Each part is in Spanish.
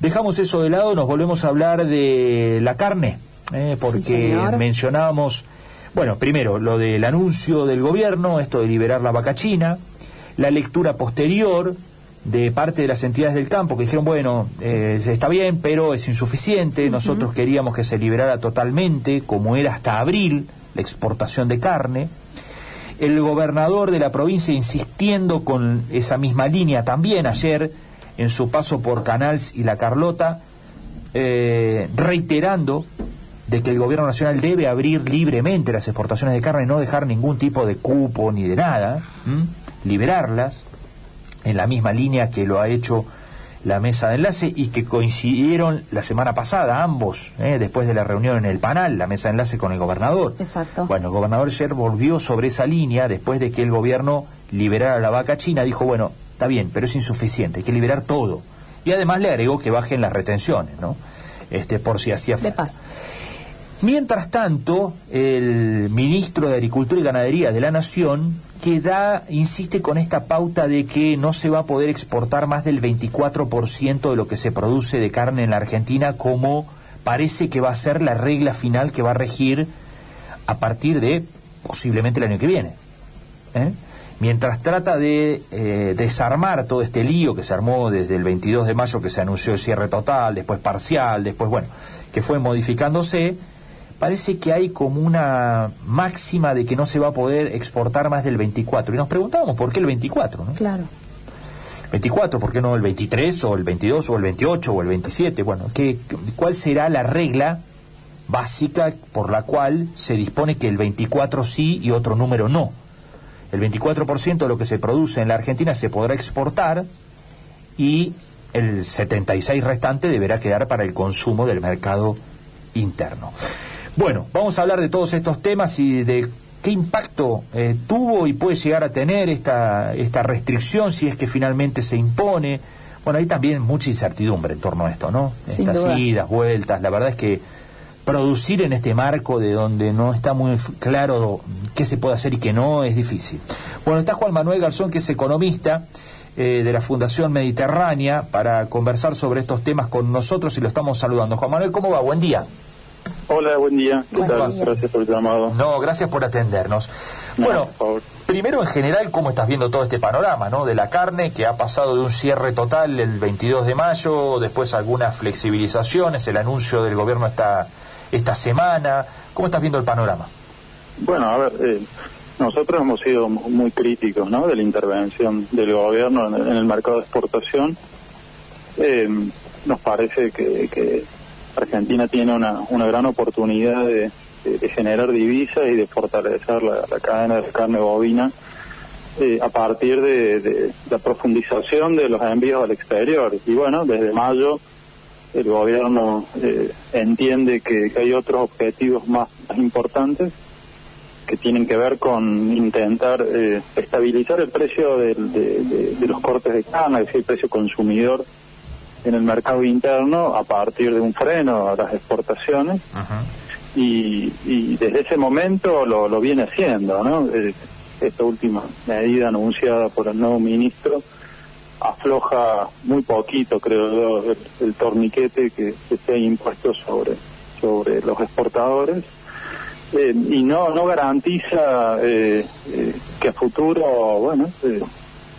Dejamos eso de lado, nos volvemos a hablar de la carne, eh, porque mencionábamos, bueno, primero lo del anuncio del gobierno, esto de liberar la vaca china, la lectura posterior de parte de las entidades del campo que dijeron, bueno, eh, está bien, pero es insuficiente, nosotros queríamos que se liberara totalmente, como era hasta abril, la exportación de carne. El gobernador de la provincia insistiendo con esa misma línea también ayer en su paso por Canals y La Carlota, eh, reiterando de que el gobierno nacional debe abrir libremente las exportaciones de carne, no dejar ningún tipo de cupo ni de nada, liberarlas, en la misma línea que lo ha hecho la mesa de enlace y que coincidieron la semana pasada ambos, ¿eh? después de la reunión en el panel, la mesa de enlace con el gobernador. Exacto. Bueno, el gobernador ayer volvió sobre esa línea después de que el gobierno liberara la vaca china, dijo, bueno, Está bien, pero es insuficiente, hay que liberar todo. Y además le agregó que bajen las retenciones, ¿no? Este, por si hacía falta. De paso. Mientras tanto, el ministro de Agricultura y Ganadería de la Nación que da, insiste con esta pauta de que no se va a poder exportar más del 24% de lo que se produce de carne en la Argentina, como parece que va a ser la regla final que va a regir a partir de posiblemente el año que viene. ¿eh? Mientras trata de eh, desarmar todo este lío que se armó desde el 22 de mayo, que se anunció el cierre total, después parcial, después, bueno, que fue modificándose, parece que hay como una máxima de que no se va a poder exportar más del 24. Y nos preguntábamos por qué el 24, ¿no? Claro. 24, ¿por qué no el 23 o el 22 o el 28 o el 27? Bueno, ¿qué, ¿cuál será la regla básica por la cual se dispone que el 24 sí y otro número no? El 24% de lo que se produce en la Argentina se podrá exportar y el 76% restante deberá quedar para el consumo del mercado interno. Bueno, vamos a hablar de todos estos temas y de qué impacto eh, tuvo y puede llegar a tener esta, esta restricción si es que finalmente se impone. Bueno, hay también mucha incertidumbre en torno a esto, ¿no? Estas idas, vueltas, la verdad es que producir en este marco de donde no está muy claro qué se puede hacer y qué no es difícil. Bueno, está Juan Manuel Garzón, que es economista eh, de la Fundación Mediterránea, para conversar sobre estos temas con nosotros y lo estamos saludando. Juan Manuel, ¿cómo va? Buen día. Hola, buen día. ¿Qué tal? Gracias por el llamado. No, gracias por atendernos. bueno, primero en general, ¿cómo estás viendo todo este panorama, no? De la carne que ha pasado de un cierre total el 22 de mayo, después algunas flexibilizaciones, el anuncio del gobierno está esta semana? ¿Cómo estás viendo el panorama? Bueno, a ver, eh, nosotros hemos sido muy críticos ¿no? de la intervención del gobierno en, el mercado de exportación. Eh, nos parece que, Argentina tiene una, una gran oportunidad de, generar divisas y de fortalecer la, cadena de carne bovina eh, a partir de, de, la profundización de los envíos al exterior. Y bueno, desde mayo el gobierno eh, entiende que, hay otros objetivos más, importantes que tienen que ver con intentar eh, estabilizar el precio de, los cortes de carne, es decir, el precio consumidor en el mercado interno a partir de un freno a las exportaciones. Y, desde ese momento lo, lo viene haciendo, ¿no? Eh, esta última medida anunciada por el nuevo ministro afloja muy poquito, creo yo, el, torniquete que, se ha impuesto sobre, sobre los exportadores. Eh, y no no garantiza eh, eh, que a futuro bueno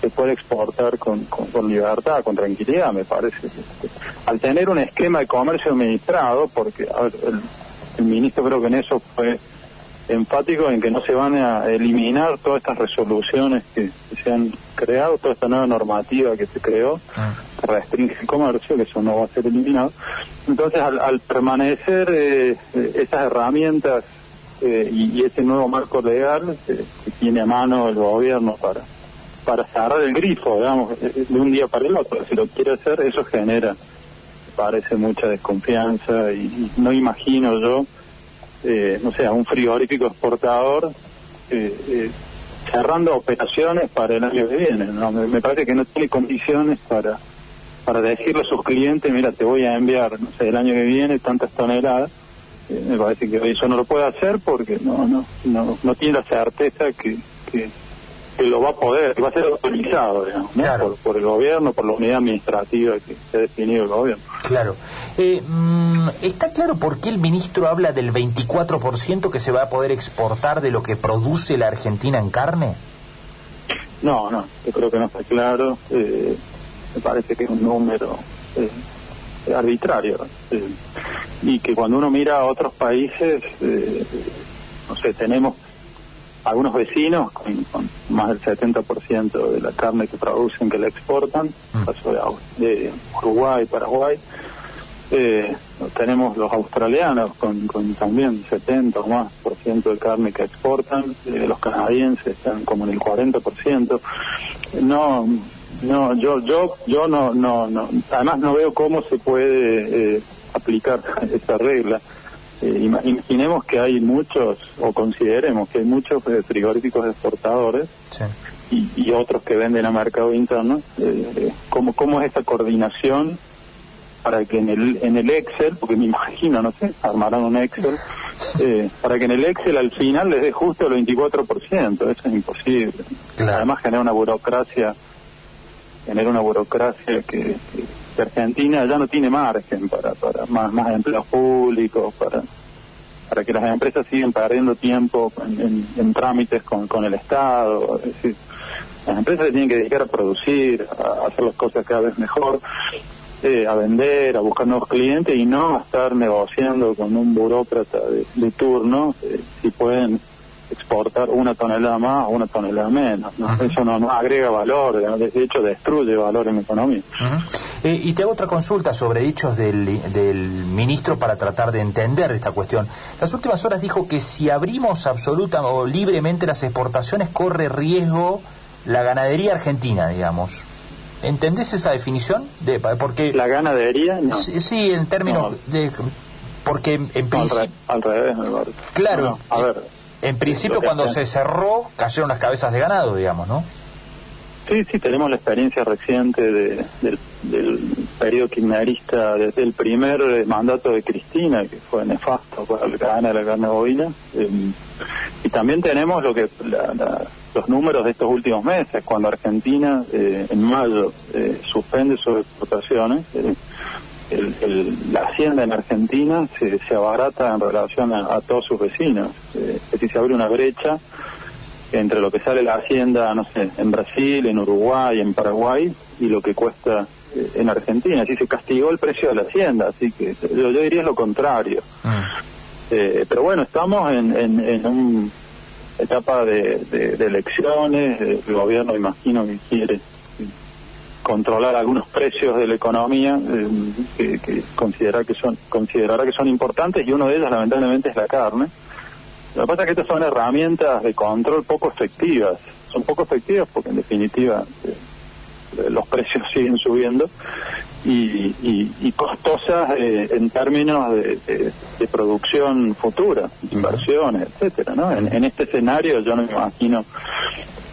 se pueda exportar con, con, libertad con tranquilidad me parece al tener un esquema de comercio administrado porque el, el ministro creo que en eso fue enfático en que no se van a eliminar todas estas resoluciones que, se han creado, toda esta nueva normativa que se creó, ah. que restringe el comercio, que eso no va a ser eliminado. Entonces, al, permanecer eh, eh, esas herramientas eh, y, ese nuevo marco legal que tiene a mano el gobierno para para cerrar el grifo, digamos, de un día para el otro, si lo quiere hacer, eso genera, parece, mucha desconfianza y no imagino yo eh, no sé, un frigorífico exportador eh, eh, cerrando operaciones para el año que viene. ¿no? Me, parece que no tiene condiciones para para decirle a sus clientes, mira, te voy a enviar, no sé, el año que viene tantas toneladas. Eh, me parece que eso no lo puede hacer porque no no no, no tiene la certeza que, que, que lo va a poder, va a ser autorizado, digamos, por, el gobierno, por la unidad administrativa que se ha definido el gobierno. Claro. Eh, mm, ¿Está claro por qué el ministro habla del 24% que se va a poder exportar de lo que produce la Argentina en carne? No, no, yo creo que no está claro. Eh, me parece que es un número eh, arbitrario. y que cuando uno mira a otros países, no sé, tenemos algunos vecinos con, más del 70% de la carne que producen que la exportan, mm. caso de, Uruguay, Paraguay. Eh, tenemos los australianos con, también 70 o más por ciento de carne que exportan, eh, los canadienses están como en el 40 por ciento. No, no, yo, yo, yo no, no, no, además no veo cómo se puede eh, aplicar esta regla. Eh, imaginemos que hay muchos, o consideremos que hay muchos eh, frigoríficos exportadores y, otros que venden a mercado interno. Eh, ¿cómo, ¿Cómo es esta coordinación para que en el, en el Excel, porque me imagino, no sé, armarán un Excel, para que en el Excel al final les dé justo el 24%? Eso es imposible. Además genera una burocracia, genera una burocracia que Argentina ya no tiene margen para, para más, más empleos públicos, para, para que las empresas sigan perdiendo tiempo en, trámites con, con el Estado. Es decir, las empresas se tienen que dedicar a producir, a hacer las cosas cada vez mejor, eh, a vender, a buscar nuevos clientes y no a estar negociando con un burócrata de, turno eh, si pueden exportar una tonelada más o una tonelada menos. Eso no, agrega valor, de hecho destruye valor en la economía. Eh, y te hago otra consulta sobre dichos del, del ministro para tratar de entender esta cuestión. Las últimas horas dijo que si abrimos absoluta o libremente las exportaciones corre riesgo la ganadería argentina, digamos. ¿Entendés esa definición? De, porque ¿La ganadería? Sí, en términos de... Porque en, principio... Al, revés, Claro. a ver, en principio, cuando se cerró, cayeron las cabezas de ganado, digamos, ¿no? Sí, sí, tenemos la experiencia reciente de, del, periodo kirchnerista, desde el primer eh, mandato de Cristina, que fue nefasto para la cadena de la carne bovina. Eh, y también tenemos lo que los números de estos últimos meses, cuando Argentina eh, en mayo suspende sus exportaciones la hacienda en Argentina se, se abarata en relación a, todos sus vecinos. Eh, es decir, se abre una brecha entre lo que sale la hacienda, no sé, en Brasil, en Uruguay, en Paraguay, y lo que cuesta eh, en Argentina. Así se castigó el precio de la hacienda, así que yo, yo diría lo contrario. Ah. Eh, pero bueno, estamos en, en, en una etapa de, de elecciones, el gobierno imagino que quiere controlar algunos precios de la economía eh, que, considera que son considerará que son importantes y uno de ellos lamentablemente es la carne. Lo que pasa es que estas son herramientas de control poco efectivas. Son poco efectivas porque en definitiva eh, los precios siguen subiendo y, costosas eh, en términos de, producción futura, inversiones, etcétera. ¿no? En, en, este escenario yo no me imagino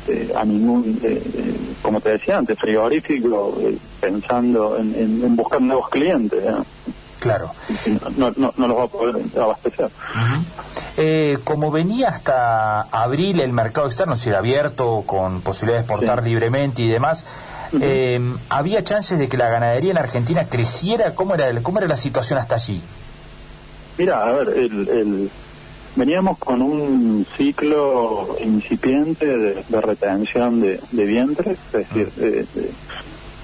eh, a ningún, eh, eh, como te decía antes, frigorífico pensando en, buscar nuevos clientes. Claro. No, no, no, los va a poder abastecer. Como venía hasta abril el mercado externo, si era abierto, con posibilidad de exportar libremente y demás, ¿había chances de que la ganadería en Argentina creciera? ¿Cómo era, cómo era la situación hasta allí? Mira, a ver, el Veníamos con un ciclo incipiente de, retención de, vientres, es decir, ah. eh,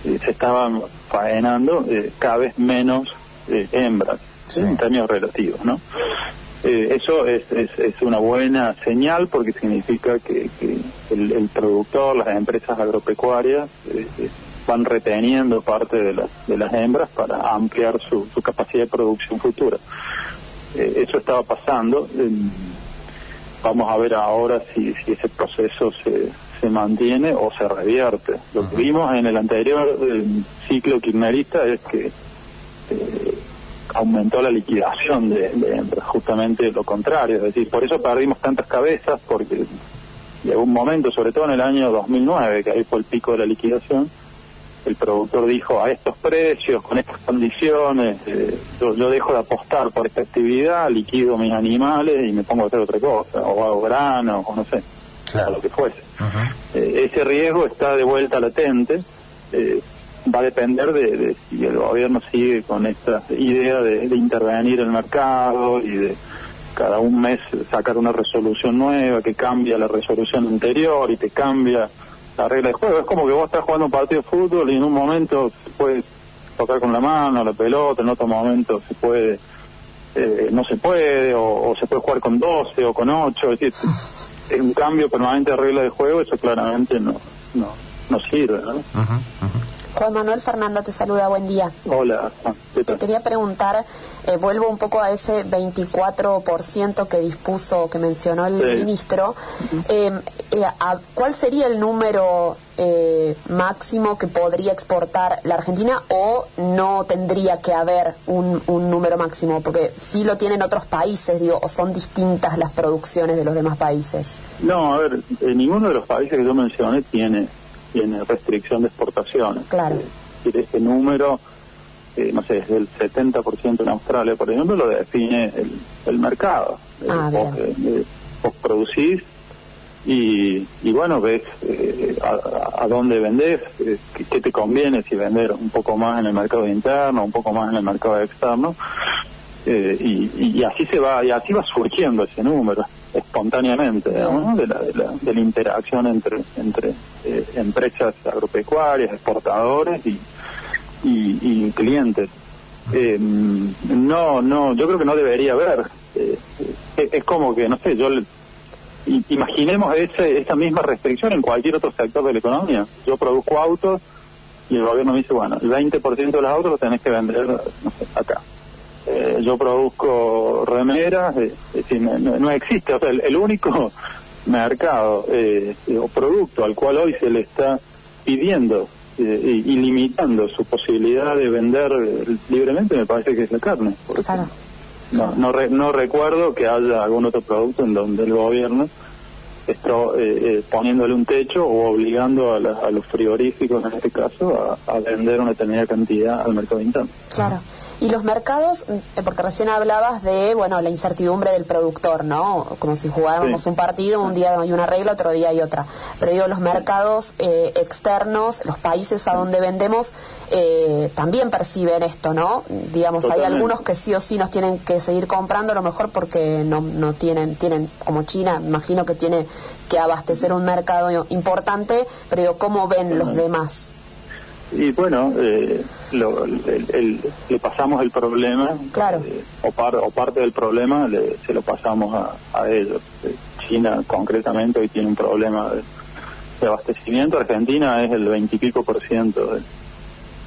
eh, se estaban faenando eh, cada vez menos hembras en términos relativos, ¿no? Eso es, es, una buena señal porque significa que, el, productor, las empresas agropecuarias van reteniendo parte de las, de las hembras para ampliar su capacidad de producción futura. Eh, eso estaba pasando. vamos a ver ahora si, si ese proceso se, se mantiene o se revierte. Lo que vimos en el anterior ciclo kirchnerista es que eh, aumentó la liquidación de, de, justamente lo contrario. Es decir, por eso perdimos tantas cabezas, porque llegó un momento, sobre todo en el año 2009, que ahí fue el pico de la liquidación, el productor dijo a estos precios, con estas condiciones, eh, yo, dejo de apostar por esta actividad, liquido mis animales y me pongo a hacer otra cosa, o hago grano, o no sé. o lo que fuese. Eh, ese riesgo está de vuelta latente. Eh, va a depender de, si el gobierno sigue con esta idea de, intervenir en el mercado y de cada un mes sacar una resolución nueva que cambia la resolución anterior y te cambia la regla de juego. Es como que vos estás jugando un partido de fútbol y en un momento se puede tocar con la mano la pelota, en otro momento se puede, eh, no se puede, o, se puede jugar con 12 o con 8. Es decir, es un cambio permanente de regla de juego, eso claramente no, no, no sirve. ¿no? Juan Manuel Fernando te saluda, buen día. Hola. Te quería preguntar, eh, vuelvo un poco a ese 24% que dispuso, que mencionó el ministro. Em, eh, ¿Cuál sería el número eh, máximo que podría exportar la Argentina o no tendría que haber un, un número máximo? Porque sí lo tienen otros países, digo, o son distintas las producciones de los demás países. No, a ver, ninguno de los países que yo mencioné tiene tiene restricción de exportaciones. Claro. Eh, este número, eh, no sé, es del 70% en Australia, por ejemplo, lo define el, mercado. Ah, eh, bien. Vos, producís y, y bueno, ves a, dónde vendés, qué, te conviene si vender un poco más en el mercado interno, un poco más en el mercado externo. y, y así se va y así va surgiendo ese número espontáneamente de, la, de, la, interacción entre entre eh, empresas agropecuarias exportadores y, y, clientes. Eh, no no yo creo que no debería haber eh, es como que no sé yo imaginemos ese, esa misma restricción en cualquier otro sector de la economía. Yo produzco autos y el gobierno me dice bueno el 20% de los autos los tenés que vender no sé, acá eh, yo produzco remeras, eh, no, existe, o sea, el, único mercado eh, o producto al cual hoy se le está pidiendo y, limitando su posibilidad de vender libremente me parece que es la carne. No, no, no recuerdo que haya algún otro producto en donde el gobierno está poniéndole un techo o obligando a, los frigoríficos, en este caso, a, a, vender una determinada cantidad al mercado interno. Claro. Y los mercados, eh, porque recién hablabas de, bueno, la incertidumbre del productor, ¿no? Como si jugáramos un partido, un día hay una regla, otro día hay otra. Pero digo, los mercados eh, externos, los países a donde vendemos, eh, también perciben esto, ¿no? Digamos, hay algunos que sí o sí nos tienen que seguir comprando, a lo mejor porque no, no tienen, tienen, como China, imagino que tiene que abastecer un mercado importante, pero digo, ¿cómo ven los demás? Y bueno, eh, le pasamos el problema, eh, o, o, parte del problema se lo pasamos a, ellos. Eh, China concretamente hoy tiene un problema de, abastecimiento, Argentina es el veintipico por ciento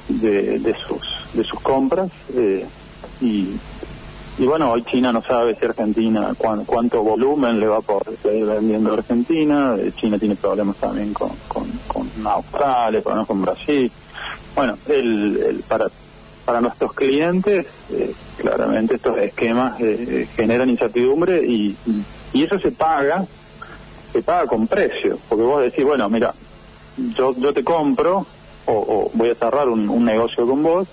de, de, sus, de sus compras y, y bueno, hoy China no sabe si Argentina, cuánto volumen le va a poder seguir vendiendo a Argentina, China tiene problemas también con, con, con Australia, problemas con Brasil. Bueno, el, para, para nuestros clientes, eh, claramente estos esquemas eh, generan incertidumbre y, y eso se paga, se paga con precio, porque vos decís, bueno, mira, yo, yo te compro o, voy a cerrar un, negocio con vos,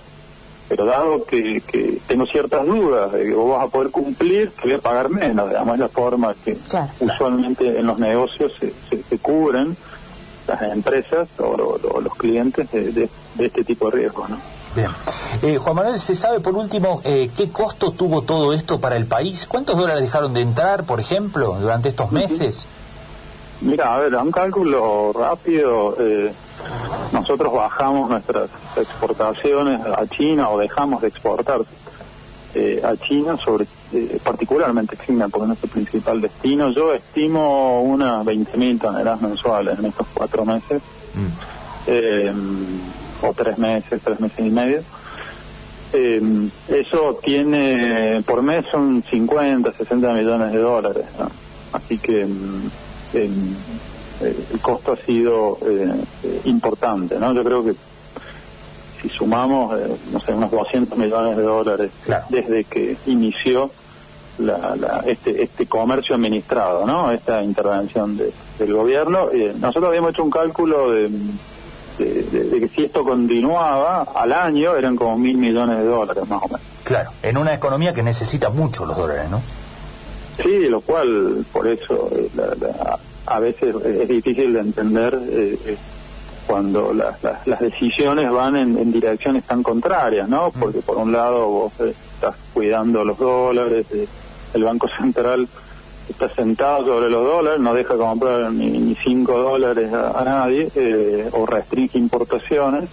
pero dado que, que, tengo ciertas dudas de que vos vas a poder cumplir, te voy a pagar menos, digamos, es la forma que usualmente en los negocios se, se, cubren las empresas o, los clientes de, de este tipo de riesgos. ¿no? Bien. Eh, Juan Manuel, ¿se sabe por último eh, qué costo tuvo todo esto para el país? ¿Cuántos dólares dejaron de entrar, por ejemplo, durante estos meses? Mira, a ver, a un cálculo rápido, eh, nosotros bajamos nuestras exportaciones a China o dejamos de exportar a China, sobre particularmente China, porque es nuestro principal destino. Yo estimo unas 20.000 toneladas mensuales en estos cuatro meses. Mm o tres meses, tres meses y medio. Eh, eso tiene, por mes son 50, 60 millones de dólares. Así que mm, eh, el costo ha sido eh, importante. ¿no? Yo creo que si sumamos, no sé, unos 200 millones de dólares desde que inició la, este, este comercio administrado, ¿no? esta intervención del gobierno, nosotros habíamos hecho un cálculo de de, que si esto continuaba al año eran como mil millones de dólares más o menos. Claro, en una economía que necesita mucho los dólares, ¿no? Sí, lo cual, por eso, eh, a veces es difícil de entender eh, cuando las decisiones van en, direcciones tan contrarias, ¿no? Mm. Porque por un lado vos estás cuidando los dólares, el Banco Central está sentado sobre los dólares, no deja comprar ni 5 dólares a, nadie o restringe importaciones.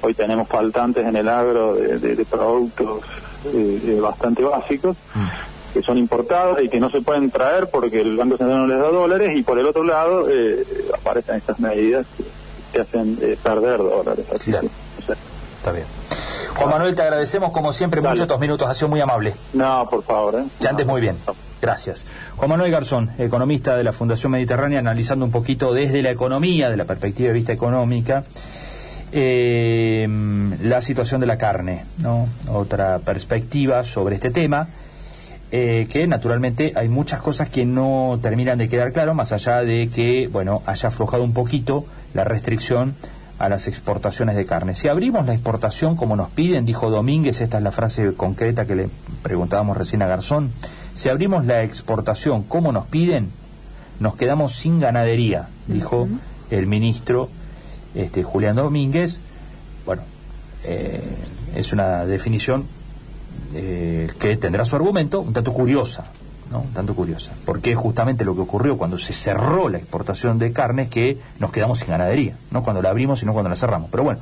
Hoy tenemos faltantes en el agro de, productos bastante básicos. Mm que son importados y que no se pueden traer porque el Banco Central no les da dólares y por el otro lado eh, aparecen estas medidas que, hacen eh, perder dólares. Está bien. Juan Manuel, te agradecemos como siempre mucho estos minutos, ha sido muy amable. No, por favor. ¿eh? Que andes muy bien. Gracias. Juan Manuel Garzón, economista de la Fundación Mediterránea, analizando un poquito desde la economía, de la perspectiva de vista económica, eh, la situación de la carne, ¿no? Otra perspectiva sobre este tema. Eh, que naturalmente hay muchas cosas que no terminan de quedar claro, más allá de que, bueno, haya aflojado un poquito la restricción a las exportaciones de carne. Si abrimos la exportación como nos piden, dijo Domínguez, esta es la frase concreta que le preguntábamos recién a Garzón, si abrimos la exportación como nos piden, nos quedamos sin ganadería, dijo el ministro este, Julián Domínguez. Bueno, eh, es una definición eh, que tendrá su argumento, un tanto curiosa, ¿no? Tanto curiosa, porque justamente lo que ocurrió cuando se cerró la exportación de carne que nos quedamos sin ganadería, no cuando la abrimos, sino cuando la cerramos. Pero bueno.